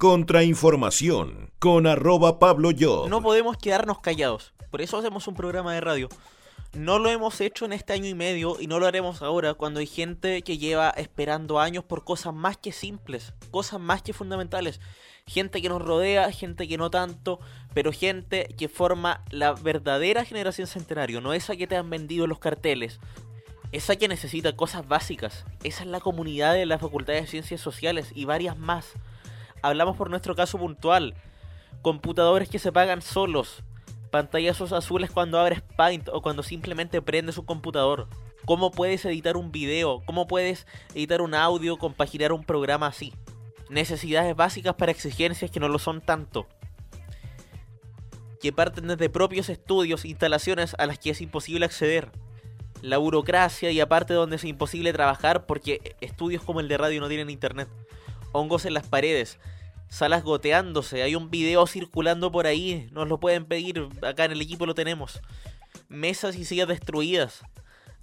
Contrainformación con arroba Pablo Yo. No podemos quedarnos callados. Por eso hacemos un programa de radio. No lo hemos hecho en este año y medio y no lo haremos ahora cuando hay gente que lleva esperando años por cosas más que simples, cosas más que fundamentales. Gente que nos rodea, gente que no tanto, pero gente que forma la verdadera generación centenario, no esa que te han vendido los carteles, esa que necesita cosas básicas. Esa es la comunidad de la Facultad de Ciencias Sociales y varias más. Hablamos por nuestro caso puntual. Computadores que se pagan solos. Pantallazos azules cuando abres Paint o cuando simplemente prendes un computador. ¿Cómo puedes editar un video? ¿Cómo puedes editar un audio, compaginar un programa así? Necesidades básicas para exigencias que no lo son tanto. Que parten desde propios estudios, instalaciones a las que es imposible acceder la burocracia y aparte donde es imposible trabajar porque estudios como el de radio no tienen internet. Hongos en las paredes, salas goteándose, hay un video circulando por ahí, nos lo pueden pedir, acá en el equipo lo tenemos. Mesas y sillas destruidas,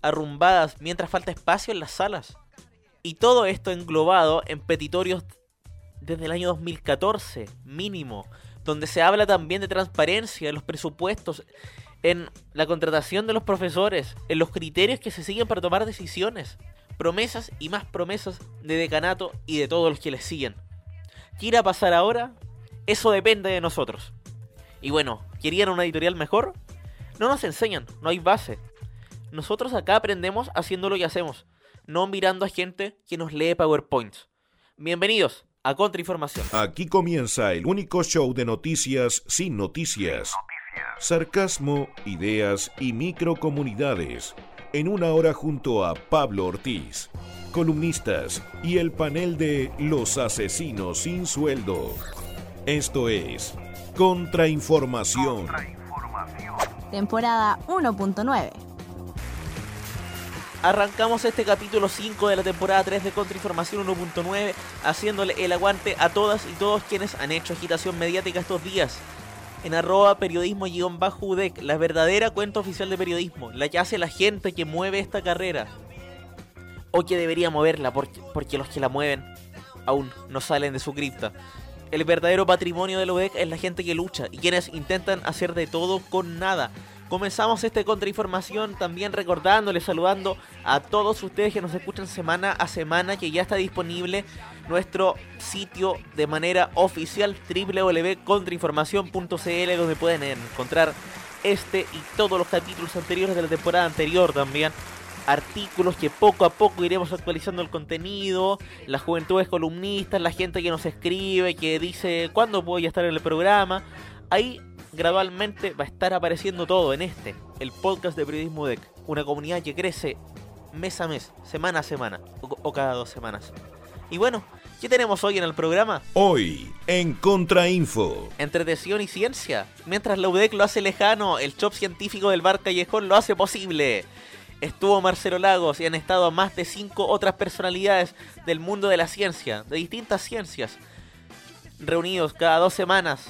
arrumbadas, mientras falta espacio en las salas. Y todo esto englobado en petitorios desde el año 2014, mínimo, donde se habla también de transparencia, de los presupuestos en la contratación de los profesores, en los criterios que se siguen para tomar decisiones, promesas y más promesas de decanato y de todos los que les siguen. ¿Qué irá a pasar ahora? Eso depende de nosotros. Y bueno, ¿querían una editorial mejor? No nos enseñan, no hay base. Nosotros acá aprendemos haciendo lo que hacemos, no mirando a gente que nos lee PowerPoints. Bienvenidos a Contrainformación. Aquí comienza el único show de noticias sin noticias sarcasmo, ideas y microcomunidades. En una hora junto a Pablo Ortiz, columnistas y el panel de Los Asesinos sin Sueldo. Esto es Contrainformación. Temporada 1.9. Arrancamos este capítulo 5 de la temporada 3 de Contrainformación 1.9 haciéndole el aguante a todas y todos quienes han hecho agitación mediática estos días en arroba periodismo-udec, la verdadera cuenta oficial de periodismo, la que hace la gente que mueve esta carrera. O que debería moverla, porque, porque los que la mueven aún no salen de su cripta. El verdadero patrimonio de la UDEC es la gente que lucha y quienes intentan hacer de todo con nada. Comenzamos este contrainformación también recordándoles, saludando a todos ustedes que nos escuchan semana a semana, que ya está disponible nuestro sitio de manera oficial www.contrainformación.cl donde pueden encontrar este y todos los capítulos anteriores de la temporada anterior también. Artículos que poco a poco iremos actualizando el contenido, las juventudes columnistas, la gente que nos escribe, que dice cuándo voy a estar en el programa. Ahí gradualmente va a estar apareciendo todo en este, el podcast de Periodismo DEC. Una comunidad que crece mes a mes, semana a semana o, cada dos semanas. Y bueno, ¿qué tenemos hoy en el programa? Hoy, en Contrainfo. Entretención y ciencia. Mientras la UDEC lo hace lejano, el chop científico del bar Callejón lo hace posible. Estuvo Marcelo Lagos y han estado más de cinco otras personalidades del mundo de la ciencia, de distintas ciencias, reunidos cada dos semanas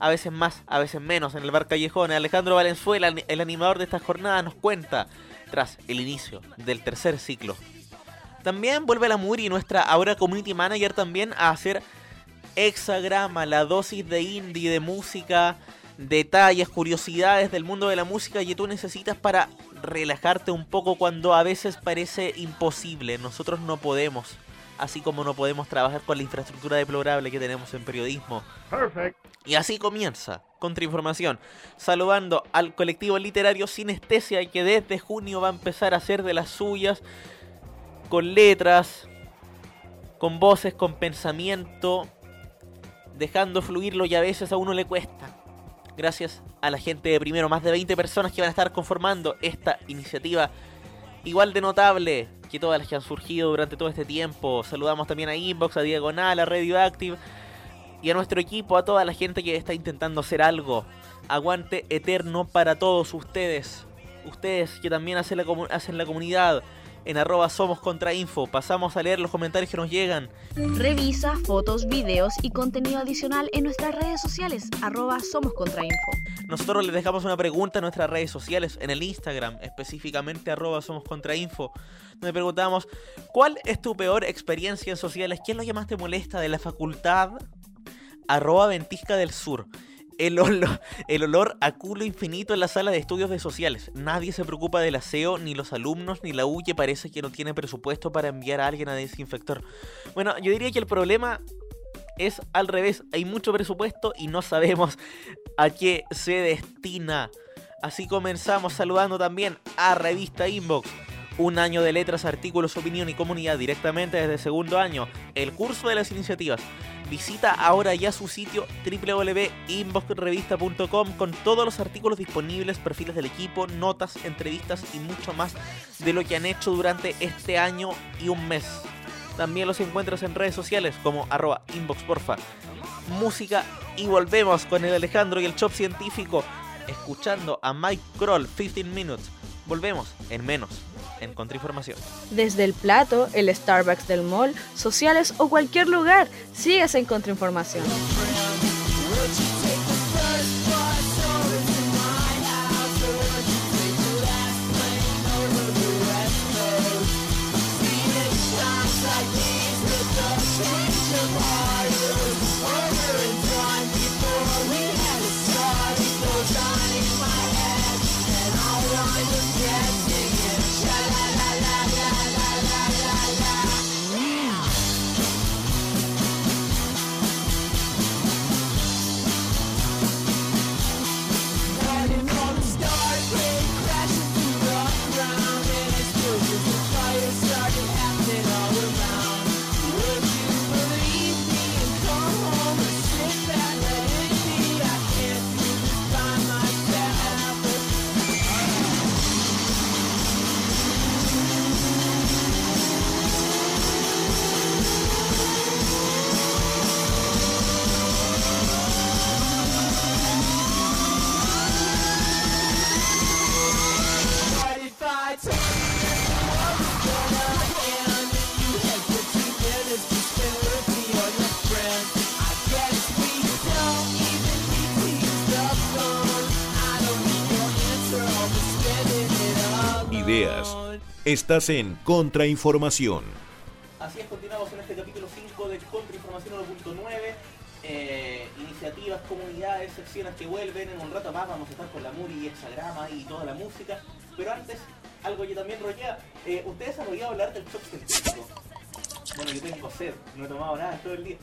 a veces más, a veces menos, en el bar Callejón. Alejandro Valenzuela, el animador de esta jornada, nos cuenta tras el inicio del tercer ciclo. También vuelve la Muri, nuestra ahora community manager, también a hacer hexagrama, la dosis de indie, de música, detalles, curiosidades del mundo de la música que tú necesitas para relajarte un poco cuando a veces parece imposible. Nosotros no podemos así como no podemos trabajar con la infraestructura deplorable que tenemos en periodismo. Y así comienza Contrainformación, saludando al colectivo literario Sinestesia que desde junio va a empezar a hacer de las suyas con letras, con voces, con pensamiento, dejando fluir lo que a veces a uno le cuesta. Gracias a la gente de primero, más de 20 personas que van a estar conformando esta iniciativa igual de notable que todas las que han surgido durante todo este tiempo. Saludamos también a Inbox, a Diagonal, a Radioactive y a nuestro equipo, a toda la gente que está intentando hacer algo. Aguante eterno para todos ustedes. Ustedes que también hacen la comunidad en arroba somos contra info. Pasamos a leer los comentarios que nos llegan. Revisa fotos, videos y contenido adicional en nuestras redes sociales, arroba somos contra info. Nosotros les dejamos una pregunta en nuestras redes sociales, en el Instagram, específicamente arroba somos contra info, donde preguntamos, ¿cuál es tu peor experiencia en sociales? ¿Qué es lo que más te molesta de la facultad? Arroba Ventisca del Sur. El olor, el olor a culo infinito en la sala de estudios de sociales. Nadie se preocupa del aseo, ni los alumnos, ni la U que parece que no tiene presupuesto para enviar a alguien a desinfectar. Bueno, yo diría que el problema es al revés. Hay mucho presupuesto y no sabemos a qué se destina. Así comenzamos saludando también a Revista Inbox. Un año de letras, artículos, opinión y comunidad directamente desde el segundo año. El curso de las iniciativas. Visita ahora ya su sitio www.inboxrevista.com con todos los artículos disponibles, perfiles del equipo, notas, entrevistas y mucho más de lo que han hecho durante este año y un mes. También los encuentras en redes sociales como arroba inboxporfa. Música y volvemos con el Alejandro y el Chop Científico escuchando a Mike Kroll 15 Minutes. Volvemos en menos en Contrainformación. Desde el plato, el Starbucks del mall, sociales o cualquier lugar, sigues en Contrainformación. Estás en Contrainformación. Así es, continuamos en este capítulo 5 de Contrainformación 1.9. Eh, iniciativas, comunidades, secciones que vuelven. En un rato más vamos a estar con la Muri y Hexagrama y toda la música. Pero antes, algo que también rollea. Eh, Ustedes han oído hablar del shock científico. Bueno, yo tengo sed, no he tomado nada todo el día.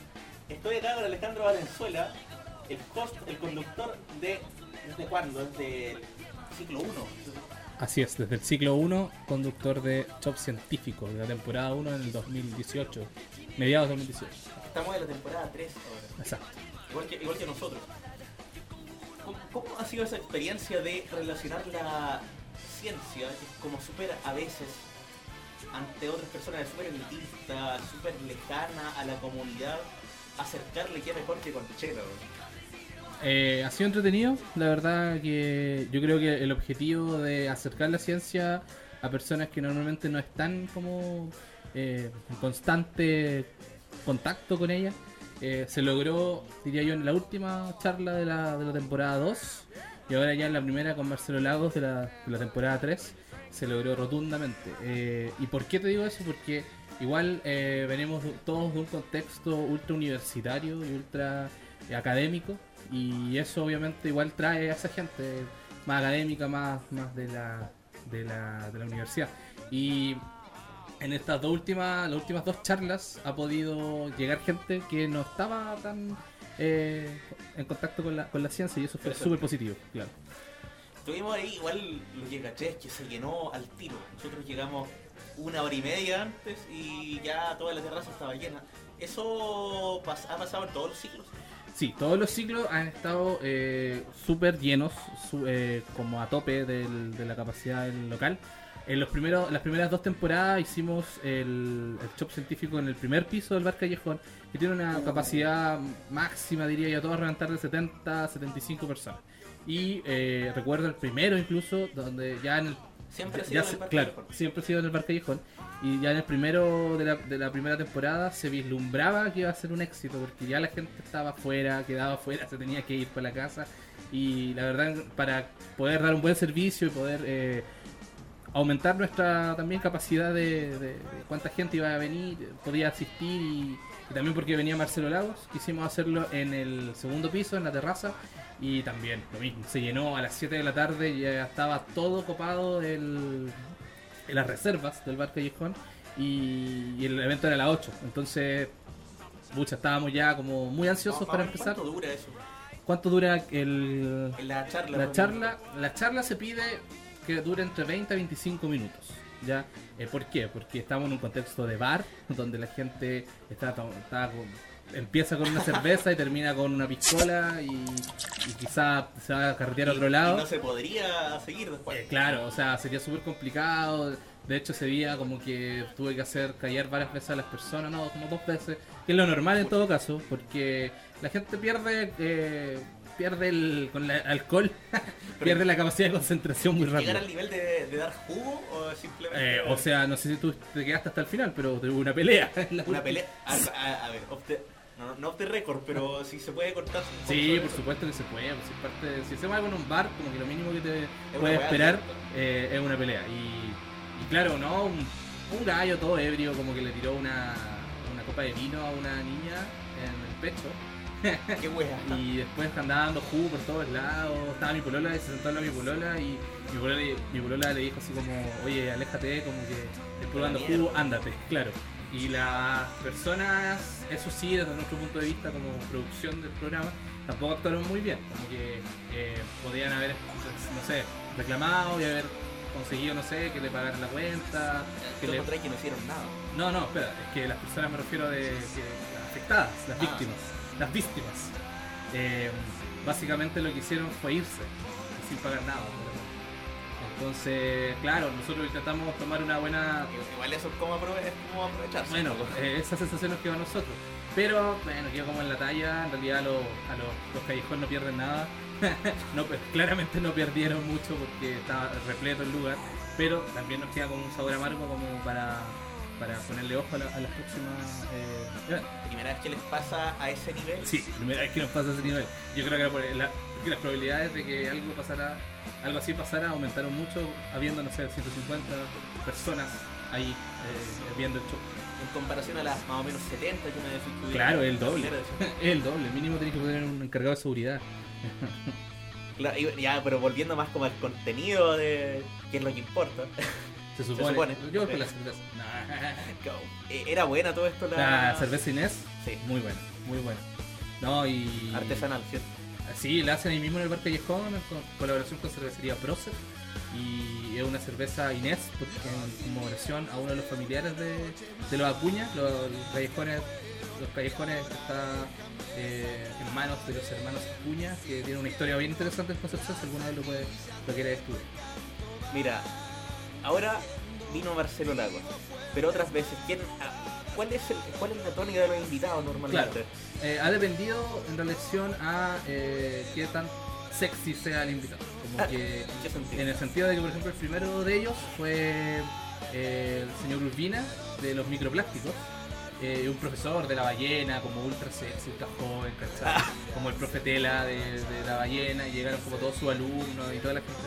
Estoy acá con Alejandro Valenzuela, el host, el conductor de. ¿Desde cuándo? Desde el ciclo 1. Así es, desde el ciclo 1, conductor de Chop Científico, de la temporada 1 en el 2018, mediados de 2018. Estamos en la temporada 3 ahora. Exacto. Igual que, igual que nosotros. ¿Cómo, cómo ha sido esa experiencia de relacionar la ciencia, como súper a veces, ante otras personas, es súper elitista, súper lejana a la comunidad, acercarle que mejor que con Chelo? Eh, ha sido entretenido, la verdad que yo creo que el objetivo de acercar la ciencia a personas que normalmente no están como eh, en constante contacto con ella, eh, se logró, diría yo, en la última charla de la, de la temporada 2 y ahora ya en la primera con Marcelo Lagos de la, de la temporada 3 se logró rotundamente. Eh, ¿Y por qué te digo eso? Porque igual venimos todos de un contexto ultra universitario y ultra académico y eso obviamente igual trae a esa gente más académica, más, más de, la, de, la, de la universidad. Y en estas dos últimas, las últimas dos charlas ha podido llegar gente que no estaba tan eh, en contacto con la, con la ciencia y eso fue súper positivo, claro. Estuvimos ahí, igual lo que caché es que se llenó al tiro. Nosotros llegamos una hora y media antes y ya toda la terraza estaba llena. ¿Eso pas- ha pasado en todos los ciclos? Sí, todos los ciclos han estado eh, súper llenos, eh, como a tope de la capacidad del local. En los primeros, las primeras dos temporadas hicimos el, el shop científico en el primer piso del bar Callejón, que tiene una capacidad máxima, diría yo, a todo reventar de 70 75 personas. Y eh, recuerdo el primero incluso, donde ya en el Siempre ha sido se- del Bar claro, Callejón. siempre ha sido en el Bar Callejón. Y ya en el primero de la, de la primera temporada se vislumbraba que iba a ser un éxito, porque ya la gente estaba afuera, quedaba afuera, se tenía que ir para la casa. Y la verdad, para poder dar un buen servicio y poder eh, aumentar nuestra también capacidad de, de- de cuánta gente iba a venir, podía asistir y, y también porque venía Marcelo Lagos, quisimos hacerlo en el segundo piso, en la terraza. Y también lo mismo, se llenó a las 7 de la tarde ya estaba todo copado el, en las reservas del bar Callejón y, y el evento era a las 8. Entonces, mucha, estábamos ya como muy ansiosos para empezar. ¿Cuánto dura eso? ¿Cuánto dura el, la charla. la charla? La charla se pide que dure entre 20 a 25 minutos. ¿Ya? Eh, ¿Por qué? Porque estamos en un contexto de bar, donde la gente está, está empieza con una cerveza y termina con una pistola y, y quizá se va a carretear a Y- otro y lado. no se podría seguir después. Eh, claro, o sea, sería súper complicado. De hecho, ese día como que tuve que hacer callar varias veces a las personas, no, como dos veces, que es lo normal en todo caso, porque la gente pierde eh, pierde el, con el alcohol, pierde la capacidad de concentración muy ¿Llegar rápido. al nivel de, de dar jugo o simplemente.? Eh, o sea, no sé si tú te quedaste hasta el final, pero tuve una pelea. Una pelea. A, a- a ver, no, no off the record, pero si se puede cortar. Sí, por supuesto que se puede. pues, si, parte si hacemos algo en un bar, como que lo mínimo que te puedes weá esperar eh, es una pelea. Y, y claro, ¿no? Un, un gallo todo ebrio, como que le tiró una, una copa de vino a una niña en el pecho. Qué wea. Y después andaba dando jugo por todos lados. Estaba mi polola y se sentó de mi polola. Y mi polola, mi polola le dijo así como: Oye, aléjate, como que estoy dando jugo, ándate, claro. Y las personas, eso sí, desde nuestro punto de vista como producción del programa, tampoco actuaron muy bien. Como que eh, podían haber, no sé, reclamado y haber conseguido, no sé, que le pagaran la cuenta. Que le... que no hicieron nada. No, no, espera, es que las personas me refiero de afectadas, las Ah. víctimas, las víctimas. Eh, básicamente lo que hicieron fue irse sin pagar nada. Entonces, claro, nosotros intentamos tomar una buena Igual eso es como, aprovecharse. bueno, eh, esa sensación nos quedó a nosotros. Pero, bueno, quedó como en la talla. En realidad, los, a los, los callejones no pierden nada. no, pues, claramente no perdieron mucho porque estaba repleto el lugar. Pero también nos queda como un sabor amargo como para, para ponerle ojo a, la- a las próximas. eh. Primera vez que les pasa a ese nivel. Sí, primera vez que nos pasa ese nivel. Yo creo que, la las probabilidades de que algo pasara, algo así pasara aumentaron mucho, habiendo, no sé, 150 personas ahí eh, viendo el show. En comparación a las más o menos 70 que me decís Claro, el doble. el doble, mínimo tenés que poner un encargado de seguridad. Claro, y- ya, pero volviendo más como al contenido de qué es lo que importa. Se supone. supone. Yo la cerveza. Eh, Era buena todo esto la, La cerveza Inés, Sí, muy buena, muy buena. No, y. artesanal, ¿cierto? Sí, la hacen ahí mismo en el Bar Callejón, con colaboración con cervecería Procer. Y es una cerveza Inés, en conmemoración a uno de los familiares de, de los Acuña, los, los callejones, los callejones que está eh, en manos de los hermanos Acuña, que tiene una historia bien interesante en Concepción, si alguno de lo, puede, lo quiere estudiar. Mira, ahora vino Marcelo Lagos, pero otras veces, ¿quién, ah, cuál, es el, ¿cuál es la tónica de los invitados normalmente? Eh, ha dependido en relación a eh, qué tan sexy sea el invitado. Como Ah, que. En el sentido de que, por ejemplo, el primero de ellos fue eh, el señor Urbina de los microplásticos. eh, un profesor de la ballena, como ultra sexy, ultra joven, ¿cachai? Como el profe Tela de, de la ballena, y llegaron como todos sus alumnos y toda la gente.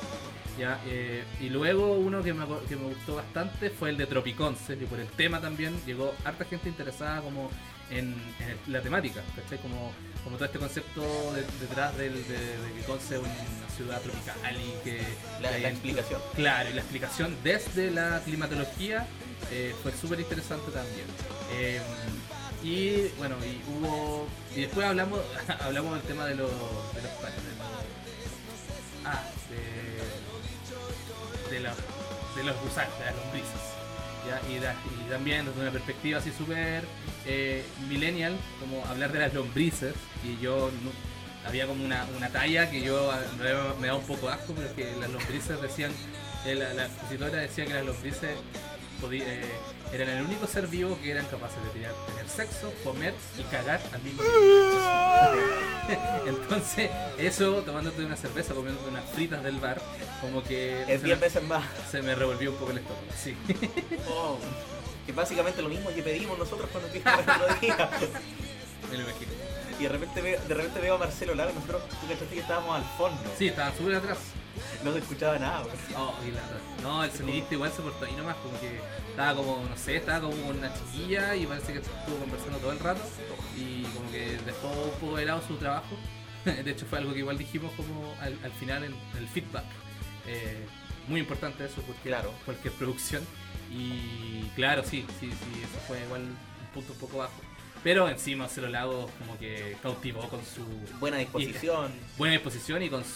Ya, eh, y luego uno que me, que me gustó bastante fue el de Tropiconce, que por el tema también llegó harta gente interesada como en, la temática, ¿cachai? Como, como todo este concepto de- detrás del, de, de que Conce es una ciudad tropical y que La, explicación. Claro, y la explicación desde la climatología eh, fue súper interesante también. Eh, y bueno, y hubo. Y después hablamos hablamos del tema de los. de los- ah, de. De, la- de los gusanos, de las lombrices. ¿ya? Y, también desde una perspectiva así súper eh, millennial, como hablar de las lombrices. Y yo había como una, una talla que yo a- en realidad me da un poco asco, pero que las lombrices decían, eh, la, la expositora decía que las lombrices eh, eran el único ser vivo que eran capaces de tener, tener sexo, comer y cagar al mismo tiempo. Entonces, eso, tomándote una cerveza, comiéndote unas fritas del bar, como que Es se 10 me- veces más. se me revolvió un poco el estómago, sí. Oh, que básicamente lo mismo que pedimos nosotros cuando fuimos el otro día. Me lo imagino. Y de repente, veo, de repente veo a Marcelo Lago, nosotros, tú que estábamos al fondo. Sí, estaba súper atrás. No se escuchaba nada. Oh, la- no, el sonidista igual se portó ahí nomás, como que estaba como, no sé, estaba como con una chiquilla y parece que estuvo conversando todo el rato y como que dejó un poco de lado su trabajo. De hecho fue algo que igual dijimos como al, al final en, el feedback. Eh, muy importante eso porque Claro. cualquier producción y claro, sí, sí, sí, eso fue igual un punto un poco bajo. Pero encima Marcelo Lago como que cautivó con su Buena disposición. buena disposición y con su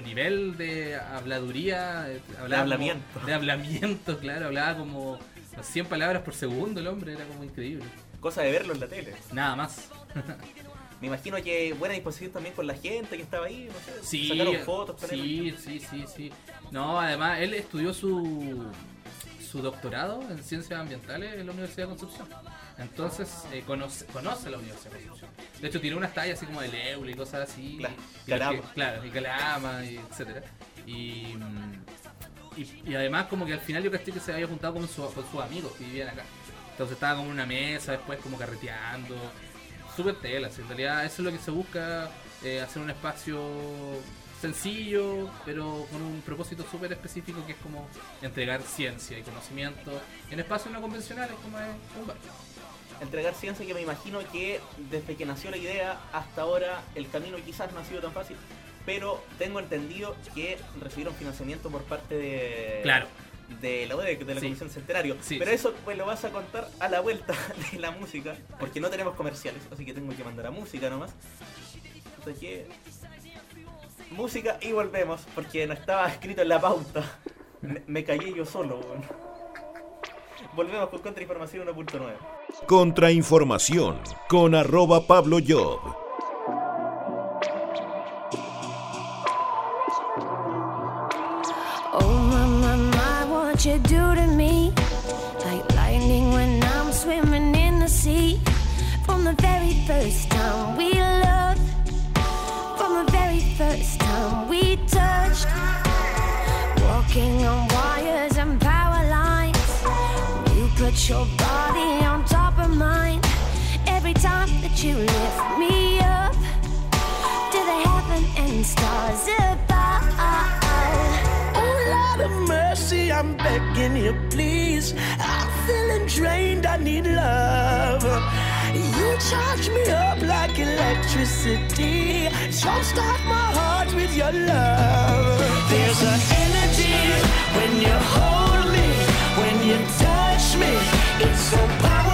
nivel de habladuría, eh, hablaba como- hablamiento. de hablamiento, claro, hablaba como 100 palabras por segundo el hombre, era como increíble. Cosa de verlo en la tele. Nada más. Me imagino que buena disposición también con la gente que estaba ahí, no sé. Sí, sacaron fotos con él. sí, sí, sí, sí. No, además él estudió su su doctorado en ciencias ambientales en la Universidad de Concepción. Entonces eh, conoce, conoce la Universidad de Concepción. De hecho tiene unas tallas así como de Leule y cosas así. Claro, y Calama. que- claro, y Calama, y etcétera. Y, mm, y, y además como que al final yo caché que se había juntado con, su- con sus amigos que vivían acá. Entonces estaba como en una mesa, después como carreteando. Súper telas, en realidad eso es lo que se busca, eh, hacer un espacio sencillo, pero con un propósito súper específico que es como entregar ciencia y conocimiento en espacios no convencionales como es un bar. Entregar ciencia que me imagino que desde que nació la idea hasta ahora el camino quizás no ha sido tan fácil. Pero tengo entendido que recibieron financiamiento por parte de... Claro. de la UDEC, de la Sí. Comisión Centenario. Sí, Pero sí. eso pues lo vas a contar a la vuelta de la música, porque no tenemos comerciales, así que tengo que mandar a música nomás. Así que música y volvemos, porque no estaba escrito en la pauta. Me, me callé yo solo. weón. Volvemos con Contrainformación 1.9. Contrainformación con arroba Pablo Job. Oh my, my, my, what you do to me Like lightning when I'm swimming in the sea From the very first time we your body on top of mine Every time that you lift me up To the heaven and stars above Oh, Lord of mercy, I'm begging you, please. I'm feeling drained, I need love. You charge me up like electricity. Jumpstart my heart with your love. There's an energy when you hold me, when you touch me. It's so powerful,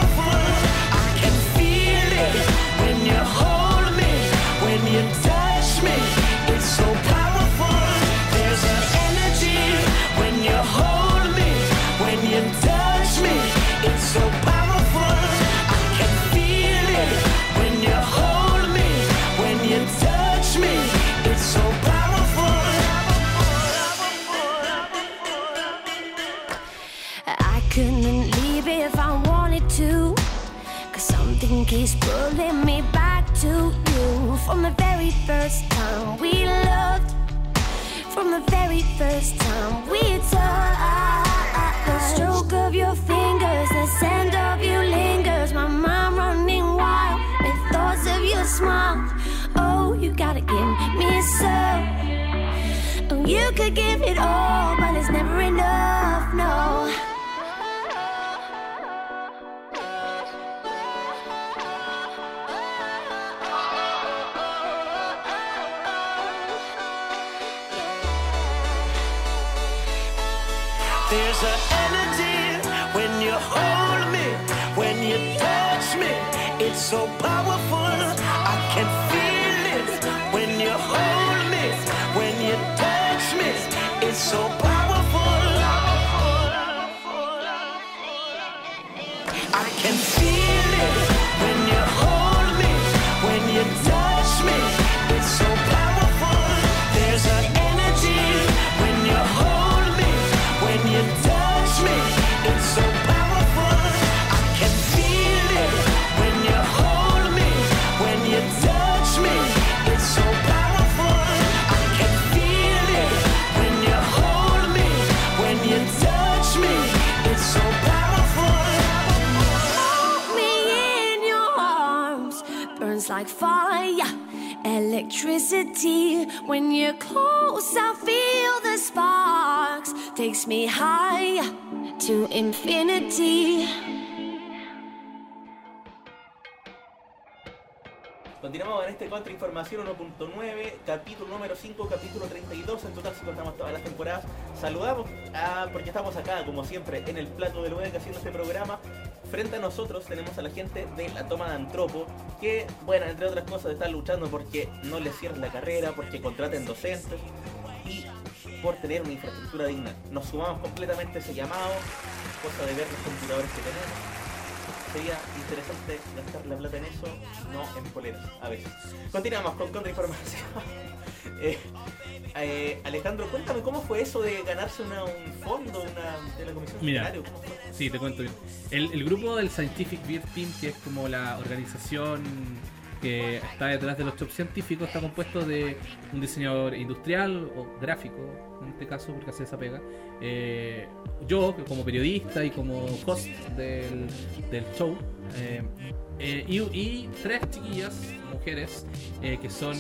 From the very first time we talked, The stroke of your fingers, the scent of you lingers. My mind running wild with thoughts of your smile. Oh, you gotta give me some. Oh, you could give it all, but it's never enough, It's so powerful. Like fire, electricity. When you're close, I feel the sparks. Takes me higher to infinity. Continuamos en este Contrainformación 1.9, capítulo número 5, capítulo 32. En total, si contamos todas las temporadas. Saludamos porque estamos acá, como siempre, en el plato del UEC haciendo este programa. Frente a nosotros tenemos a la gente de la toma de Antropo, que, bueno, entre otras cosas, están luchando porque no les cierren la carrera, porque contraten docentes y por tener una infraestructura digna. Nos sumamos completamente a ese llamado, cosa de ver los computadores que tenemos sería interesante gastar la plata en eso, no en poleras, a veces. Continuamos con contrainformación. eh, eh, Alejandro, cuéntame cómo fue eso de ganarse una, un fondo una, de la Comisión Mira. Centenario. ¿Cómo fue? Sí, te cuento bien. El, el grupo del Scientific Beer Team, que es como la organización que está detrás de los jobs científicos, está compuesto de un diseñador industrial o gráfico, en este caso, porque hace esa pega. eh, yo, como periodista y como host del, del show. eh, eh, y, tres chiquillas, mujeres, eh, que son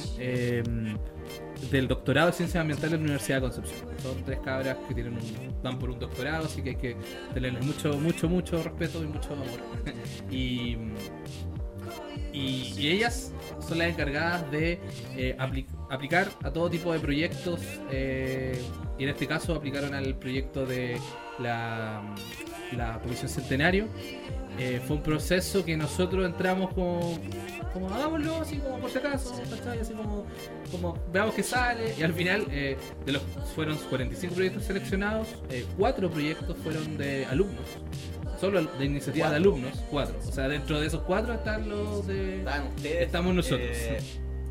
del doctorado de Ciencias Ambientales de la Universidad de Concepción. Son tres cabras que tienen un, van por un doctorado, así que hay que tenerles mucho, mucho, mucho respeto y mucho amor. y, ellas son las encargadas de eh, apli- aplicar a todo tipo de proyectos. eh, y en este caso aplicaron al proyecto de la, la Comisión Centenario. Eh, fue un proceso que nosotros entramos como, como hagámoslo, así como por si acaso. Así como, como veamos qué sale. Y al final, de los fueron 45 proyectos seleccionados, eh, cuatro proyectos fueron de alumnos. Solo de iniciativa de alumnos, cuatro. O sea, dentro de esos cuatro están los de. Estaban ustedes. Estamos nosotros. eh,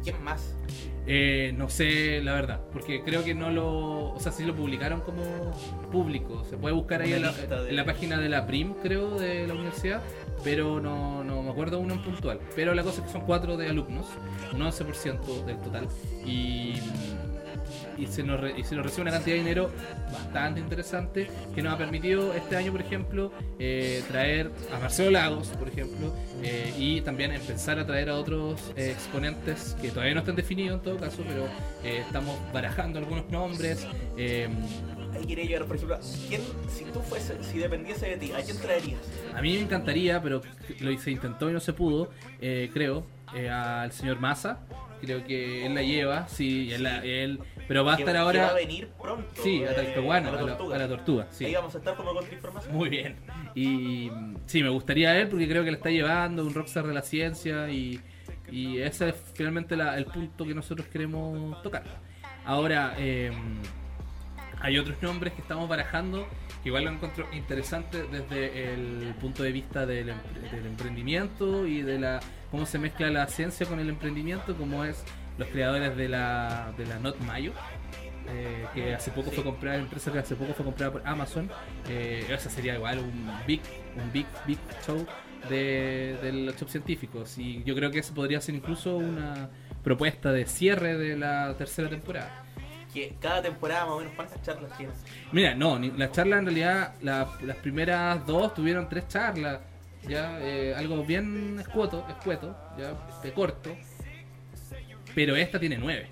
¿Quién más? Eh, no sé, la verdad, porque creo que no lo. O sea, sí lo publicaron como público. Se puede buscar ahí en la, de- en la página de la PRIM, creo, de la universidad, pero no, no me acuerdo uno en puntual. Pero la cosa es que son cuatro de alumnos, un 11% del total, y, y, se nos re- y se nos recibe una cantidad de dinero bastante interesante que nos ha permitido este año, por ejemplo, eh, traer a Marcelo Lagos, por ejemplo, eh, y también empezar a traer a otros eh, exponentes que todavía no están definidos en todo caso, pero estamos barajando algunos nombres. Ahí quería llegar, por ejemplo, ¿quién, si tú fuese, si dependiese de ti, ¿a quién traerías? a mí me encantaría, pero lo se intentó y no se pudo, creo, al señor Massa. Creo que él la lleva, sí, él, la- él- pero va a estar ahora... va a venir pronto. Sí, a eh, Talcahuano, a la a la, tortuga. a la tortuga, sí. Ahí vamos a estar como contrainformación. Muy bien. Y sí, me gustaría él porque creo que le está llevando un rockstar de la ciencia y, y ese es finalmente la- el punto que nosotros queremos tocar. Ahora, eh, hay otros nombres que estamos barajando que igual lo encuentro interesante desde el punto de vista del, del emprendimiento y de la cómo se mezcla la ciencia con el emprendimiento, como es los creadores de la, de la Not Mayo. eh, que hace poco fue comprada, empresa que hace poco fue comprada por Amazon. Eh, esa sería igual un big, un big, big show de, de los shows científicos. Y yo creo que eso podría ser incluso una propuesta de cierre de la tercera temporada. Que cada temporada más o menos cuántas charlas tienes. Mira, no, ni- la charla en realidad, la- las primeras dos tuvieron tres charlas, ya, eh, algo bien escueto, escueto, ya, de corto, pero esta tiene nueve,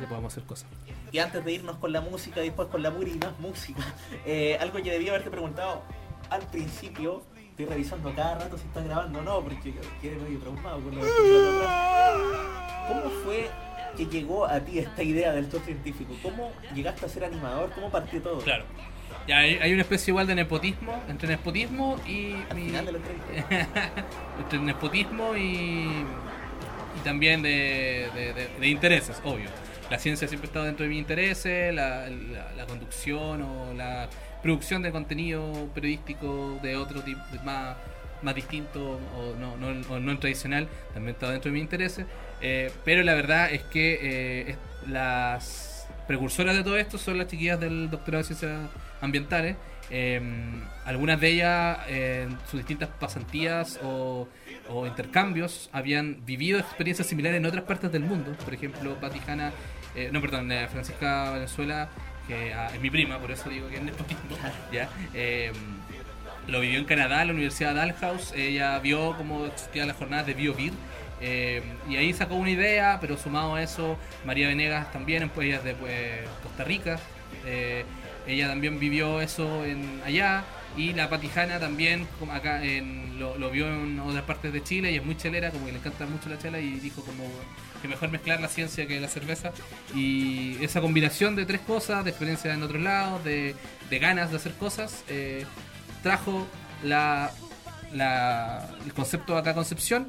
ya podemos hacer cosas. Y antes de irnos con la música, después con la pura y más música, eh, algo que debía haberte preguntado al principio, estoy revisando cada rato si estás grabando o no, porque quedé medio traumado con lo de ¿Cómo fue que llegó a ti esta idea del show científico? ¿Cómo llegaste a ser animador? ¿Cómo partió todo? Claro. Ya hay, una especie igual de nepotismo, entre nepotismo y... Al mi- final de la entrevista. entre nepotismo y también de, de- intereses, obvio. La ciencia siempre ha estado dentro de mis intereses, la, la- la conducción o la producción de contenido periodístico de otro tipo, más, más distinto o no, no, o no tradicional, también estado dentro de mis intereses. Eh, pero la verdad es que eh, las precursoras de todo esto son las chiquillas del doctorado de ciencias ambientales. Eh, algunas de ellas eh, en sus distintas pasantías o, o intercambios habían vivido experiencias similares en otras partes del mundo. Por ejemplo, Vaticana, eh, no, perdón, eh, Francisca Venezuela, que ah, es mi prima, por eso digo que es nepotismo, ¿ya? Eh, lo vivió en Canadá, en la Universidad de Dalhouse. Ella vio cómo existían las jornadas de BioBir Eh, y ahí sacó una idea, pero sumado a eso, María Venegas también, pues ella es de pues, Costa Rica. eh, ella también vivió eso en allá. Y la Patijana también acá lo, vio en otras partes de Chile y es muy chelera, como que le encanta mucho la chela y dijo como que mejor mezclar la ciencia que la cerveza. Y esa combinación de tres cosas, de experiencia en otros lados, de, de ganas de hacer cosas, eh, trajo la, la- el concepto acá Concepción.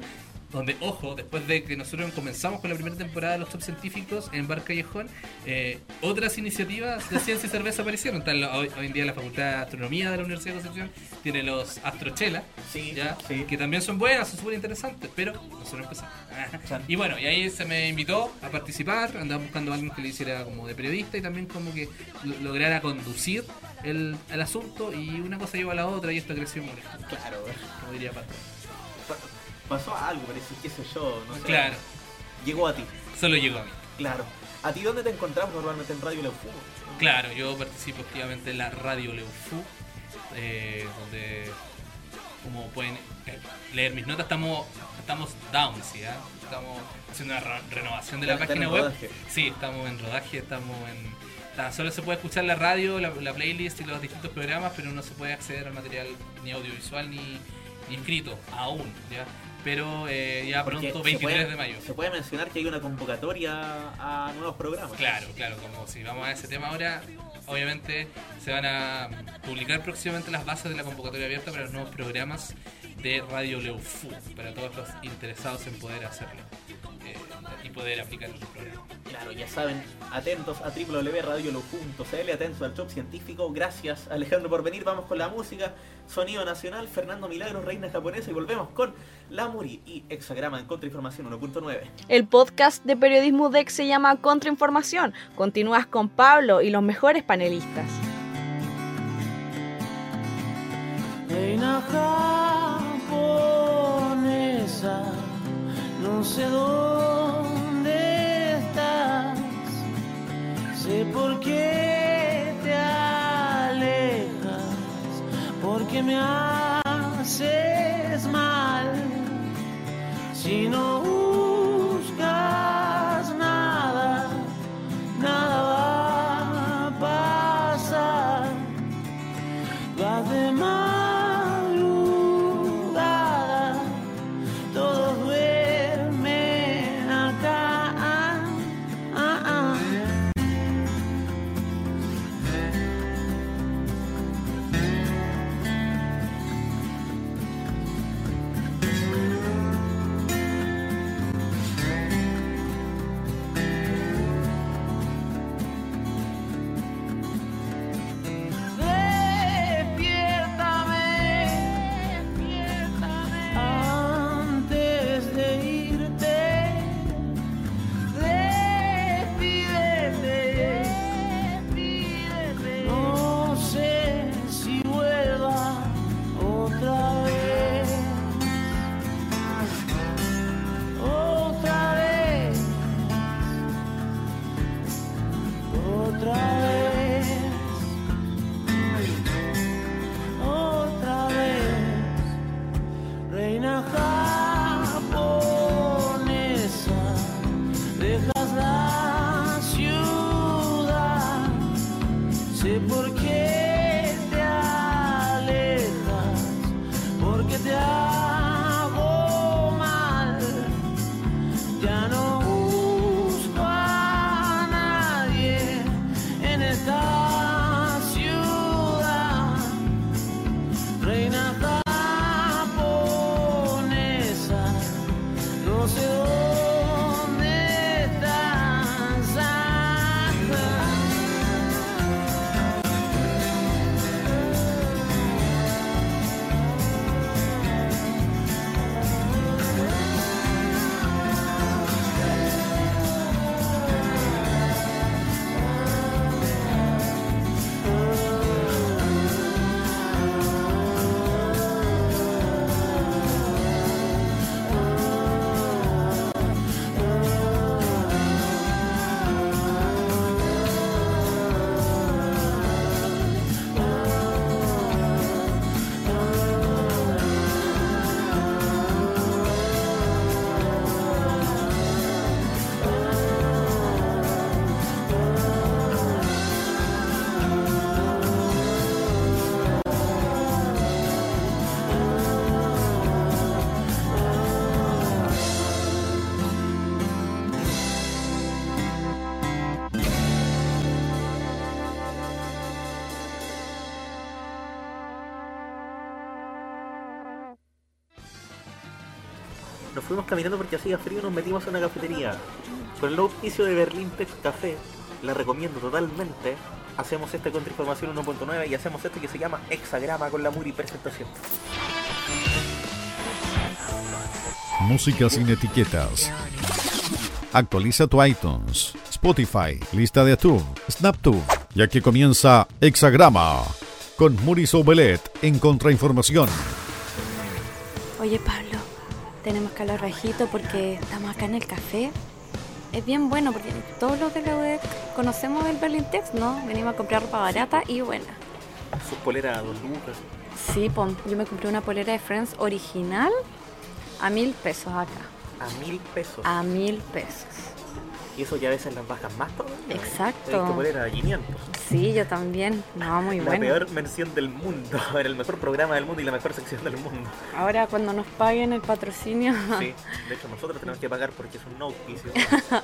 Donde, ojo, después de que nosotros comenzamos con la primera temporada de los top científicos en Bar Callejón, eh, otras iniciativas de ciencia y cerveza aparecieron. Está la- hoy, hoy en día la Facultad de Astronomía de la Universidad de Concepción tiene los Astrochela, Sí, ¿ya? sí. que también son buenas, son súper interesantes, pero nosotros empezamos. y bueno, y ahí se me invitó a participar, andaba buscando a alguien que le hiciera como de periodista y también como que lo- lograra conducir el, el asunto y una cosa lleva a la otra y esto creció mucho, Claro, como diría Pato. Pa- pasó algo, parece, qué sé yo, no sé. Claro, Llegó a ti, solo llegó a mí. claro. ¿A ti dónde te encontramos normalmente en Radio Leufu? Claro, yo participo activamente en la Radio Leufu, eh, donde como pueden eh, leer mis notas, estamos estamos down, ¿sí? ah? Estamos haciendo una re- renovación de la página en web. rodaje. Sí, estamos en rodaje, estamos en... Solo se puede escuchar la radio, la, la playlist y los distintos programas, pero no se puede acceder al material ni audiovisual ni, ni escrito, aún, ¿ya? Pero eh, ya Porque pronto, se 23 puede- de mayo. Se puede mencionar que hay una convocatoria a nuevos programas. Claro, claro, como si vamos a ese tema ahora, obviamente se van a publicar próximamente las bases de la convocatoria abierta para los nuevos programas de Radio Leufu, para todos los interesados en poder hacerlo eh, y poder aplicar el programa. Claro, ya saben, atentos a www.radioleu.cl, atentos al shop científico. Gracias Alejandro por venir. Vamos con la música. Sonido Nacional, Fernando Milagros, Reina Japonesa y volvemos con La Muri y Hexagrama en Contrainformación 1.9. El podcast de periodismo DEX se llama Contrainformación. Continúas con Pablo y los mejores panelistas. Reina japonesa, sé dónde estás, sé por qué te alejas, porque me haces mal, si no nos fuimos caminando porque hacía frío y nos metimos en una cafetería. Con el auspicio de Berlín Tex Café, la recomiendo totalmente. Hacemos esta contrainformación 1.9 y hacemos esto que se llama Hexagrama con la Muri presentación. Música sin etiquetas. Actualiza tu iTunes, Spotify, lista de YouTube, SnapTube, ya que comienza Hexagrama con Muri Soubelet en Contrainformación. Oye Pablo, hablar bajito porque estamos acá en el café. Es bien bueno porque todos los de la UDEC conocemos el Berlintex, ¿no? Venimos a comprar ropa barata y buena. Sus poleras a dos lucas. Sí, pon, yo me compré una polera de Friends original a mil pesos acá. A mil pesos. A mil pesos. Y eso ya a veces las bajas más todavía. Exacto. He visto polera a 500. Sí, yo también. No, muy La bueno. peor mención del mundo. Era el mejor programa del mundo y la mejor sección del mundo. Ahora cuando nos paguen el patrocinio. Sí. De hecho, nosotros tenemos que pagar porque es un no auspicio.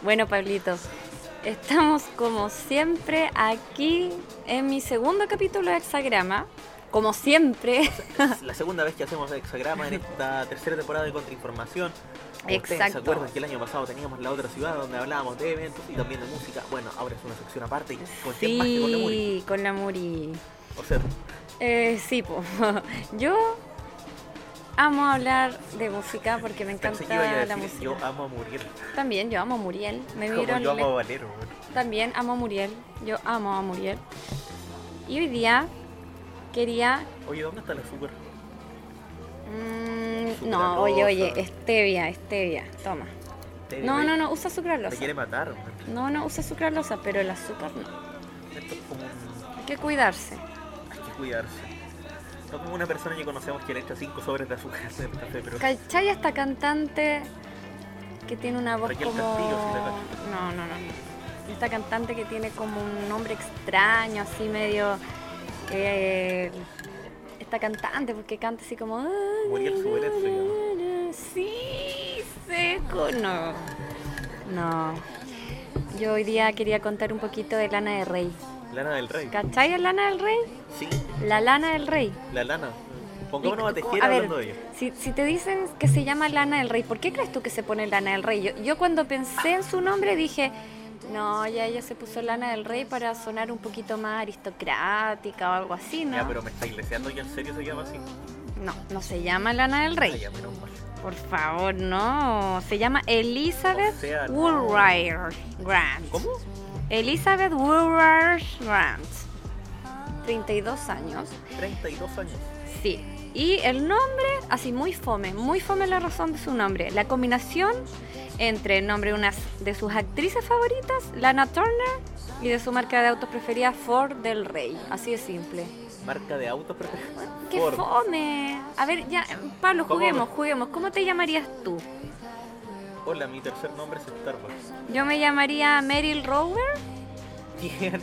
Bueno, Pablito, estamos como siempre aquí en mi segundo capítulo de Hexagrama. Como siempre. Es la segunda vez que hacemos Hexagrama en esta tercera temporada de Contrainformación. Ustedes se Exacto. acuerdan que el año pasado teníamos la otra ciudad donde hablábamos de eventos y también de música. Bueno, ahora es una sección aparte y con quién más que con la Muri. Sí, con la Muri. O sea, Eh, sí, po. yo amo hablar de música porque me encanta la decir, música. yo amo a Muriel. También yo amo a Muriel. Me Como yo amo a Valero. bueno. También amo a Muriel. Yo amo a Muriel. Y hoy día quería Oye, ¿dónde está la super? Mm, no, oye, oye, stevia, stevia, toma. No, me- no, no, usa Me sucralosa. quiere matar. No, no, usa sucralosa, pero el azúcar no. Esto es como un... Hay que cuidarse. Hay que cuidarse. No como una persona que conocemos que le echa 5 sobres de azúcar el café, pero... ¿Cachai a esta cantante que tiene una voz Raquel como... Castillo, no, no. no. Esta cantante que tiene como un nombre extraño, así medio... eh, esta cantante, porque canta así como... Muriel llama. Sí, seco, no. No. Yo hoy día quería contar un poquito de Lana del Rey. Lana del Rey. ¿Cachai a Lana del Rey? Sí, La Lana del Rey. la lana. Pongámonos a tejer a ver, hablando de ella. Si, si te dicen que se llama Lana del Rey, ¿por qué crees tú que se pone Lana del Rey? Yo, yo cuando pensé en su nombre dije, no, ya ella se puso Lana del Rey para sonar un poquito más aristocrática o algo así, ¿no? Ya, pero me está iglesiando y en serio se llama así. No, no se llama Lana del Ah, Rey. ya. Por favor, no. Se llama Elizabeth O sea, no. Woolwire Grant. ¿Cómo? Elizabeth Woolwire Grant. 32 años. 32 años. Sí. Y el nombre, así muy fome, muy fome la razón de su nombre. La combinación entre el nombre de una de sus actrices favoritas, Lana Turner, y de su marca de autos preferida, Ford del Rey. Así de simple. Marca de autos preferida. ¡Qué Ford. fome! A ver, ya, Pablo, juguemos, juguemos. ¿Cómo te llamarías tú? Hola, mi tercer nombre es Starbucks. Yo me llamaría Meryl Rover. ¿Quién?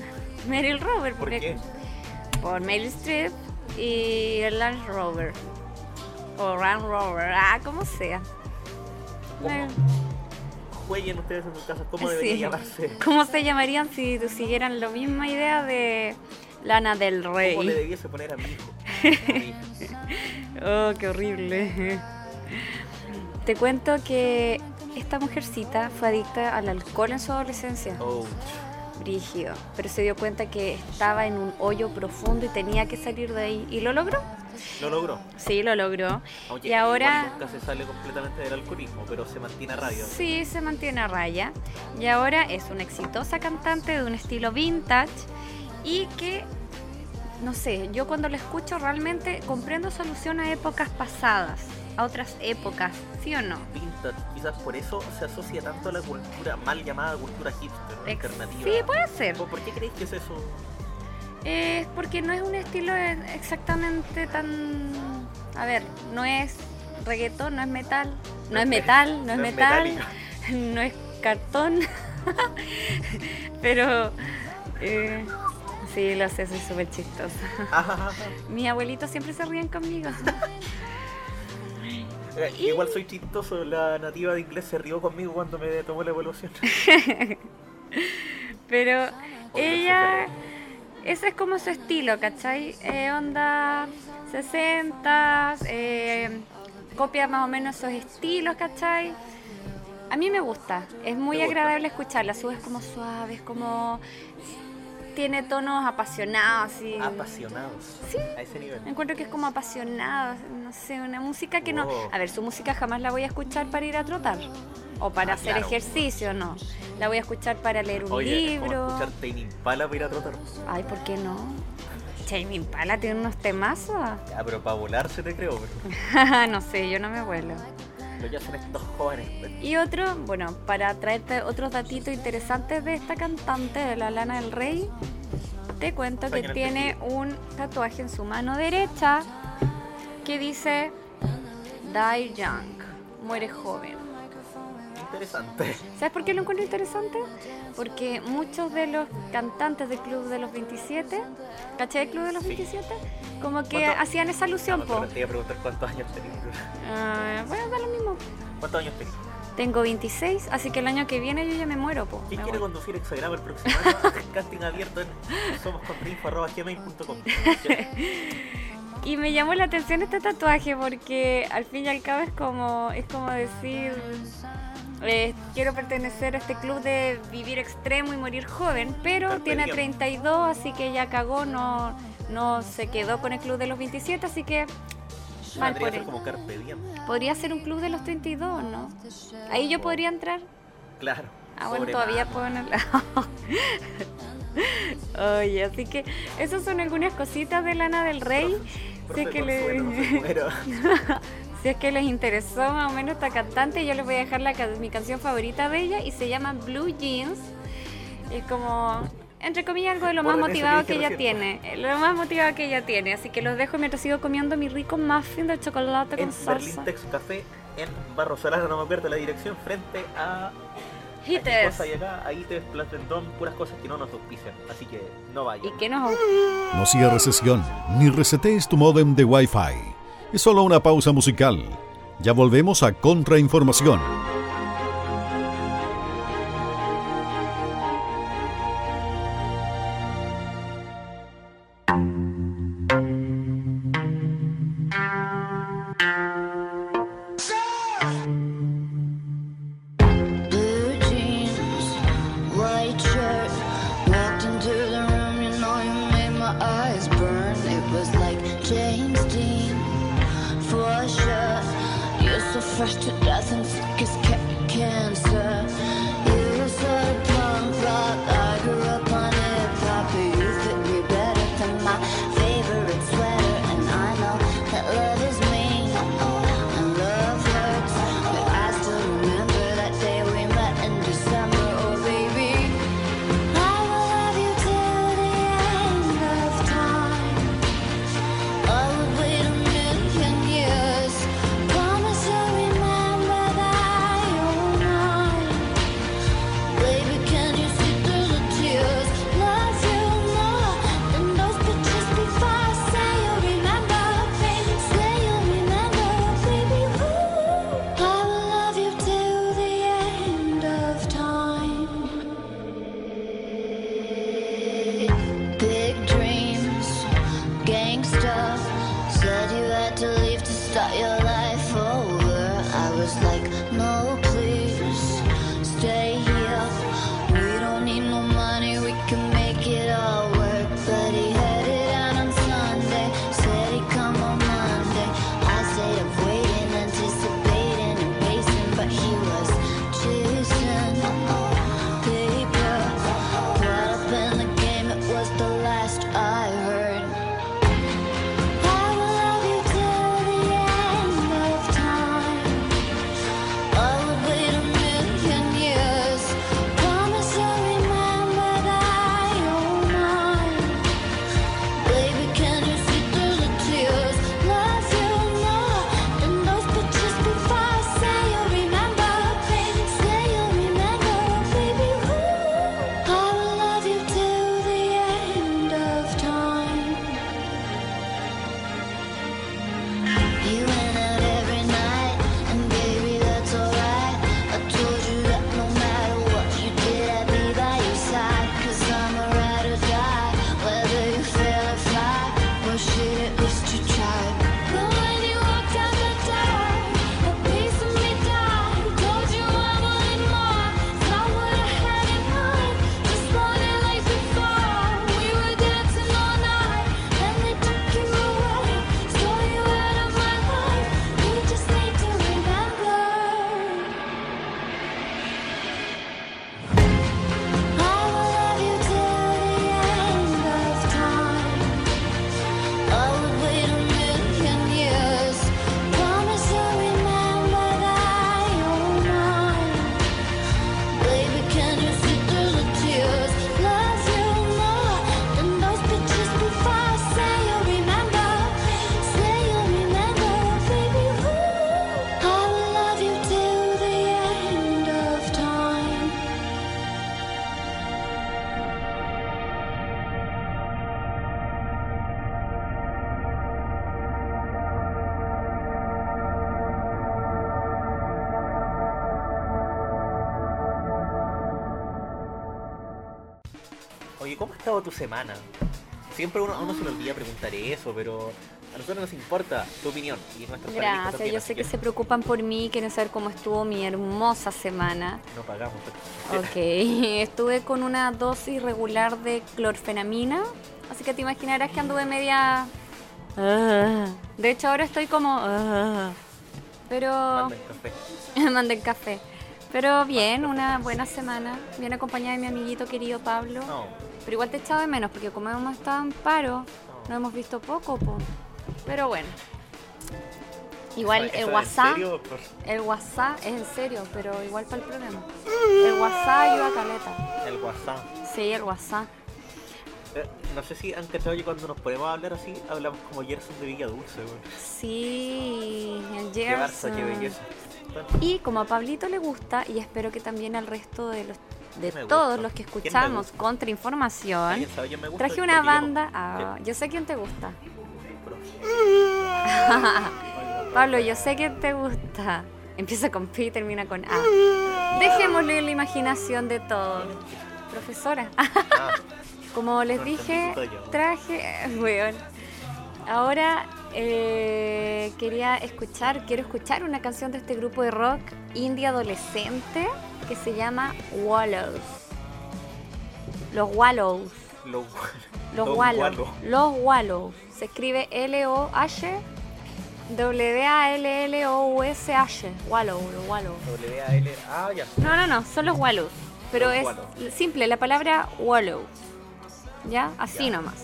Meryl Rover, ¿Por porque qué? por Meryl Streep y el Land Rover. O Land Rover, ah, como sea. ¿Cómo? Jueguen ustedes en sus casas. ¿Cómo debería Sí. llamarse? ¿Cómo se llamarían si siguieran la misma idea de Lana del ¿Cómo le Rey? debiese poner a mi hijo? Oh, qué horrible. Te cuento que esta mujercita fue adicta al alcohol en su adolescencia. Oh, Brígido. Pero se dio cuenta que estaba en un hoyo profundo y tenía que salir de ahí. ¿Y lo logró? Lo logró. Sí, lo logró. Aunque Y ahora- nunca se sale completamente del alcoholismo, pero se mantiene a raya. Sí, se mantiene a raya. Y ahora es una exitosa cantante de un estilo vintage y que, no sé, yo cuando la escucho realmente comprendo su alusión a épocas pasadas, a otras épocas, ¿sí o no? Vintage, quizás por eso se asocia tanto a la cultura mal llamada cultura hipster, Ex- alternativa. Sí, puede ser. ¿Por por qué creéis que es eso? Es porque no es un estilo exactamente tan... A ver, no es reggaetón, no es metal, no es metal, no es No metal, no es cartón, pero... eh, sí, lo sé, soy súper chistosa. Mi abuelito siempre se ríen conmigo. eh, igual soy chistoso, la nativa de inglés se rió conmigo cuando me tomó la evaluación. Pero ella, ese es como su estilo, ¿cachai? Eh, onda 60, eh, copia más o menos esos estilos, ¿cachai? A mí me gusta, es muy agradable escucharla, su es como suave, es como... Tiene tonos apasionados, así. Apasionados. Sí. A ese nivel. Encuentro que es como apasionado, no sé, una música que no... Oh. A ver, su música jamás la voy a escuchar para ir a trotar o para Ah, hacer claro. ejercicio, no. La voy a escuchar para leer un Oye, es como libro. escuchar Tame Impala para ir a trotar. Ay, ¿por qué no? Jamie Impala tiene unos temazos. Ya, pero para volarse te creo, pero no sé, yo no me vuelo. lo que hacen estos jóvenes. pues. Y otro, bueno, para traerte otros datitos interesantes de esta cantante de la Lana del Rey, te cuento que tiene un tatuaje en su mano derecha que dice Die Young, muere joven. Interesante. ¿Sabes por qué lo encuentro interesante? Porque muchos de los cantantes del Club de los 27, ¿cachai el Club de los Sí. 27? Como que hacían esa alusión, po. te iba a preguntar cuántos años tenés. Ah, bueno, da lo mismo. ¿Cuántos años tenés? Tengo 26, así que el año que viene yo ya me muero, po. ¿Quién Me quiere voy. conducir Exagrama el próximo año? Casting abierto en somoscontrinfo.gmail.com Y me llamó la atención este tatuaje porque al fin y al cabo es como, es como decir, eh, quiero pertenecer a este club de vivir extremo y morir joven, pero Carpe tiene diem. 32, así que ya cagó, no, no se quedó con el club de los 27, así que mal Podría por él. como Carpe Diem. Podría ser un club de los 32, ¿no? Ahí yo podría entrar. Claro. Ah, bueno, todavía puedo en el... Oye, así que esas son algunas cositas de Lana del Rey. Profe que le- no. si es que les interesó más o menos esta cantante, yo les voy a dejar la, mi canción favorita de ella y se llama Blue Jeans. Es como, entre comillas, algo de lo más que motivado dije que ella recién. tiene. eh, Lo más motivado que ella tiene. Así que los dejo mientras sigo comiendo mi rico muffin de chocolate En con Berlín salsa. Tex Café, en Barro Solano, no me acuerdo la dirección, frente a... ¿Qué Hites. hay acá? Ahí te Platendón, puras cosas que no nos auspician. Así que no vayan. ¿Y qué nos No cierres sesión ni resetees tu modem de Wi-Fi. Es solo una pausa musical. Ya volvemos a Contrainformación. So fresh to death and sick as ca- cancer. Oye, ¿cómo ha estado tu semana? Siempre uno, uno se le olvida preguntar eso, pero a nosotros nos importa tu opinión. Y Gracias, también, yo sé que se preocupan por mí, quieren saber cómo estuvo mi hermosa semana. No pagamos. Ok, estuve con una dosis regular de clorfenamina, así que te imaginarás que anduve media... Ah. De hecho ahora estoy como... ah. Pero... Manda el café. Mandé el café. Pero bien, una buena semana, bien acompañada de mi amiguito querido Pablo. No, Pero igual te echaba de menos, porque como hemos estado en paro, no. no hemos visto poco, po. Pero bueno. Igual ¿Eso- el eso WhatsApp, el WhatsApp es en serio, pero igual para el programa. El WhatsApp ayuda a caleta. el WhatsApp. Sí, el WhatsApp. Eh, no sé si han cachado que cuando nos ponemos a hablar así, hablamos como Gerson de Villa Dulce, weón. Sí, el Qué Barça, qué Gerson. belleza. Y como a Pablito le gusta, y espero que también al resto de los de todos gusta. los que ¿Quién me escuchamos? Contrainformación, traje una banda. ah, yo sé quién te gusta. Pablo, yo sé quién te gusta. Empieza con P y termina con A. Dejémosle la imaginación de todos. Profesora. Ah, Como les dije, traje. Ahora eh, quería escuchar, quiero escuchar una canción de este grupo de rock indie adolescente que se llama Wallows. Los Wallows. lo- Los Los Wallows. Wallows. Los Wallows. Se escribe L-O-H. W-A-L-L-O-U-S-H. Wallow, los Wallows. W-A-L. Ah, ya. No, no, no, son los Wallows. Pero Los es Wallows. simple, la palabra Wallow. ¿Ya? Así Ya. nomás.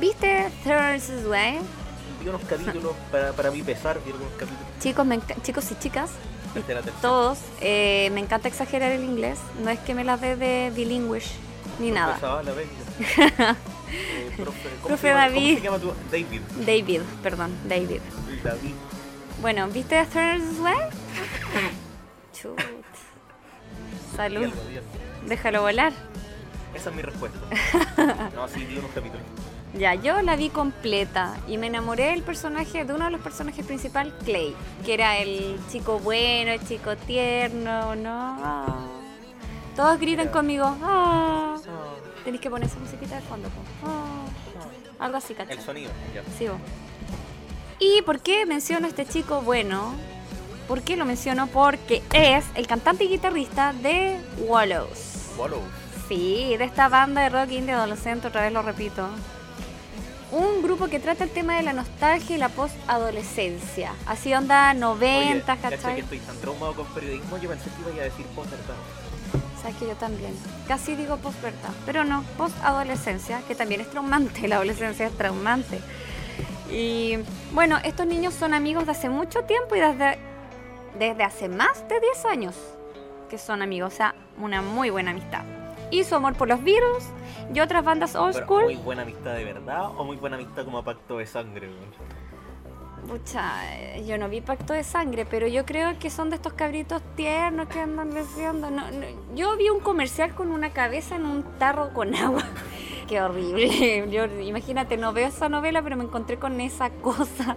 ¿Viste Thursday's Way? Vi unos capítulos, para, para mi pesar, vi algunos capítulos. Chicos, me chicos y chicas, todos, eh, me encanta exagerar el inglés. No es que me las dé de bilingüe ni nada. Eh, profe, ¿cómo Profe se llama- David. ¿Cómo se llama tu? David. David, perdón, David. David. Bueno, ¿viste Thursday's Way? Chut. Salud. Déjalo volar. Esa es mi respuesta. No, sí, vi unos capítulos. Ya, yo la vi completa y me enamoré del personaje, de uno de los personajes principales, Clay, que era el chico bueno, el chico tierno, ¿no? Todos gritan conmigo, ah. Tenéis que poner esa musiquita de fondo, ah. Algo así, ¿cachai? El sonido, ya. Sí, vos. ¿Y por qué menciono a este chico bueno? ¿Por qué lo menciono? Porque es el cantante y guitarrista de Wallows. Wallow. Sí, de esta banda de rock indie adolescente, otra vez lo repito. Un grupo que trata el tema de la nostalgia y la post-adolescencia. Así onda 90, Oye, cacha que ¿cachai? estoy tan traumado con periodismo, yo pensé que iba a decir post-verdad. Sabes que yo también. Casi digo post-verdad, pero no, post-adolescencia, que también es traumante. La adolescencia es traumante. Y bueno, estos niños son amigos de hace mucho tiempo y desde, desde hace más de 10 años que son amigos. O sea, una muy buena amistad. Y su amor por los virus y otras bandas old school. ¿Muy buena amistad de verdad o muy buena amistad como pacto de sangre? Pucha, eh, yo no vi pacto de sangre, pero yo creo que son de estos cabritos tiernos que andan deseando. No, no, Yo vi un comercial con una cabeza en un tarro con agua. Qué horrible. Yo, imagínate, no veo esa novela, pero me encontré con esa cosa.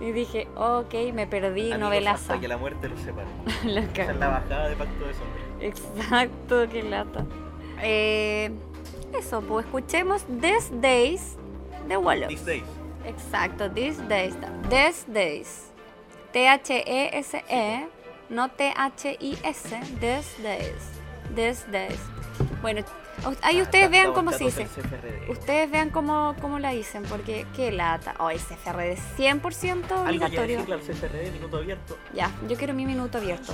Y dije, ok, me perdí, Amigos novelaza. Hasta que la muerte los separe. Esa es la bajada de pacto de sangre. Exacto, qué lata. Eh, eso, pues escuchemos These Days de Wallows. These days. Exacto, these days. These days. T-H-E-S-E, no T-H-I-S. These days. These days. Bueno, ahí ustedes vean cómo se dice. CFRD. Ustedes vean cómo, cómo la dicen, porque qué lata. Oh, ese FRD 100% Algo ya obligatorio. al CFRD, minuto abierto. Ya, yo quiero mi minuto abierto.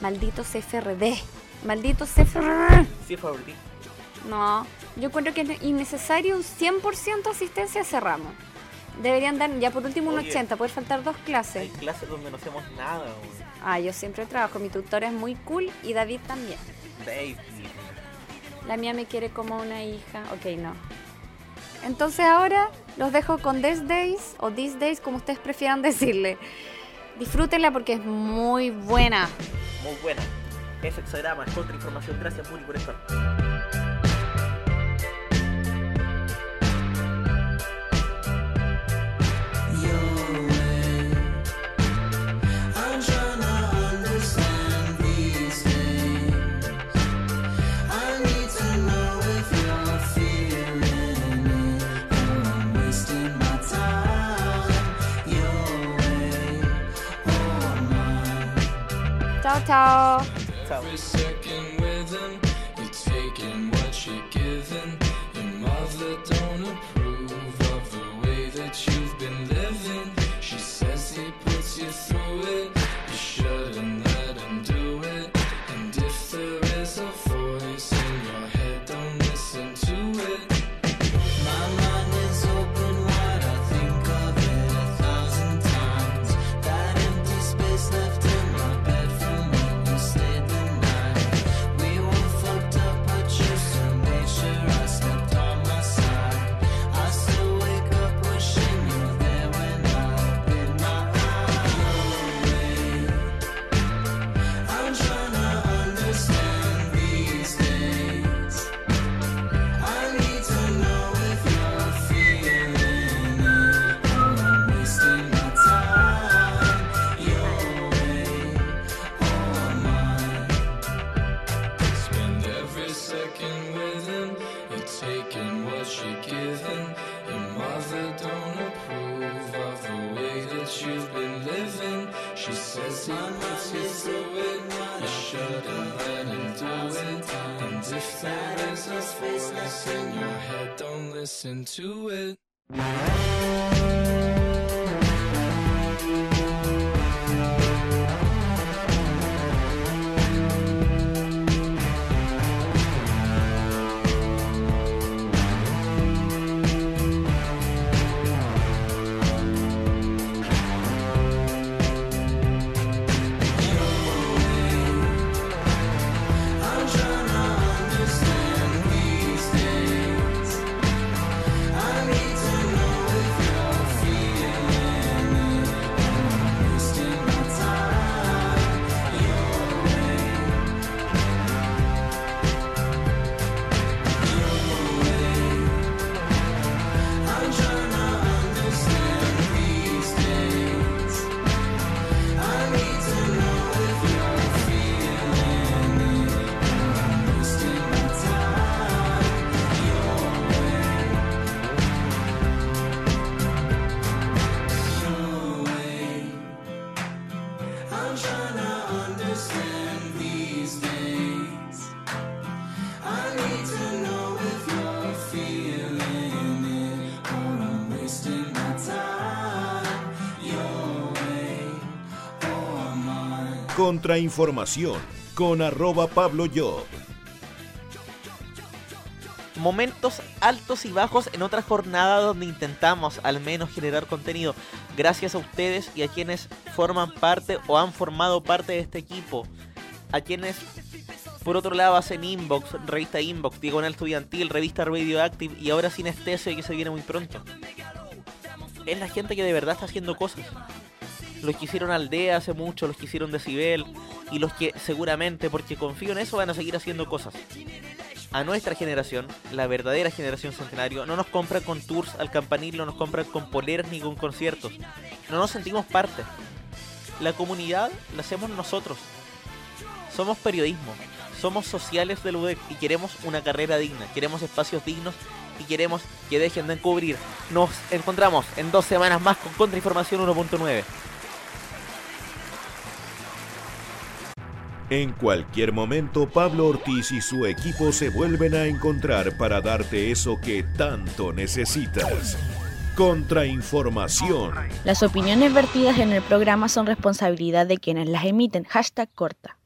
Maldito CFRD. Maldito CFRD. Favorito. No, yo encuentro que es innecesario un 100% asistencia a ese ramo. Deberían dar ya por último un Oye. 80, poder faltar dos Hay clases. clases donde no hacemos nada. Ah, yo siempre trabajo, mi tutora es muy cool y David también. David. La mía me quiere como una hija. Ok, no. Entonces ahora los dejo con These Days o These Days, como ustedes prefieran decirle. Disfrútenla porque es muy buena. Muy buena. Es Hexagrama, es otra información. Gracias, Muri, por estar. 안. Contrainformación con arroba Pablo Job. Momentos altos y bajos en otra jornada donde intentamos al menos generar contenido. Gracias a ustedes y a quienes forman parte o han formado parte de este equipo. A quienes, por otro lado, hacen Inbox, revista Inbox, Diagonal Estudiantil, revista Radioactive y ahora Sinestesio que se viene muy pronto. Es la gente que de verdad está haciendo cosas. Los que hicieron Aldea hace mucho, los que hicieron Decibel y los que seguramente, porque confío en eso, van a seguir haciendo cosas a nuestra generación, la verdadera generación centenario, no nos compran con tours al campanil, no nos compran con poleras ni con conciertos. No nos sentimos parte. La comunidad la hacemos nosotros. Somos periodismo, somos sociales del UDEC y queremos una carrera digna, queremos espacios dignos y queremos que dejen de encubrir. Nos encontramos en dos semanas más con Contrainformación 1.9. En cualquier momento, Pablo Ortiz y su equipo se vuelven a encontrar para darte eso que tanto necesitas. Contrainformación. Las opiniones vertidas en el programa son responsabilidad de quienes las emiten. Hashtag corta.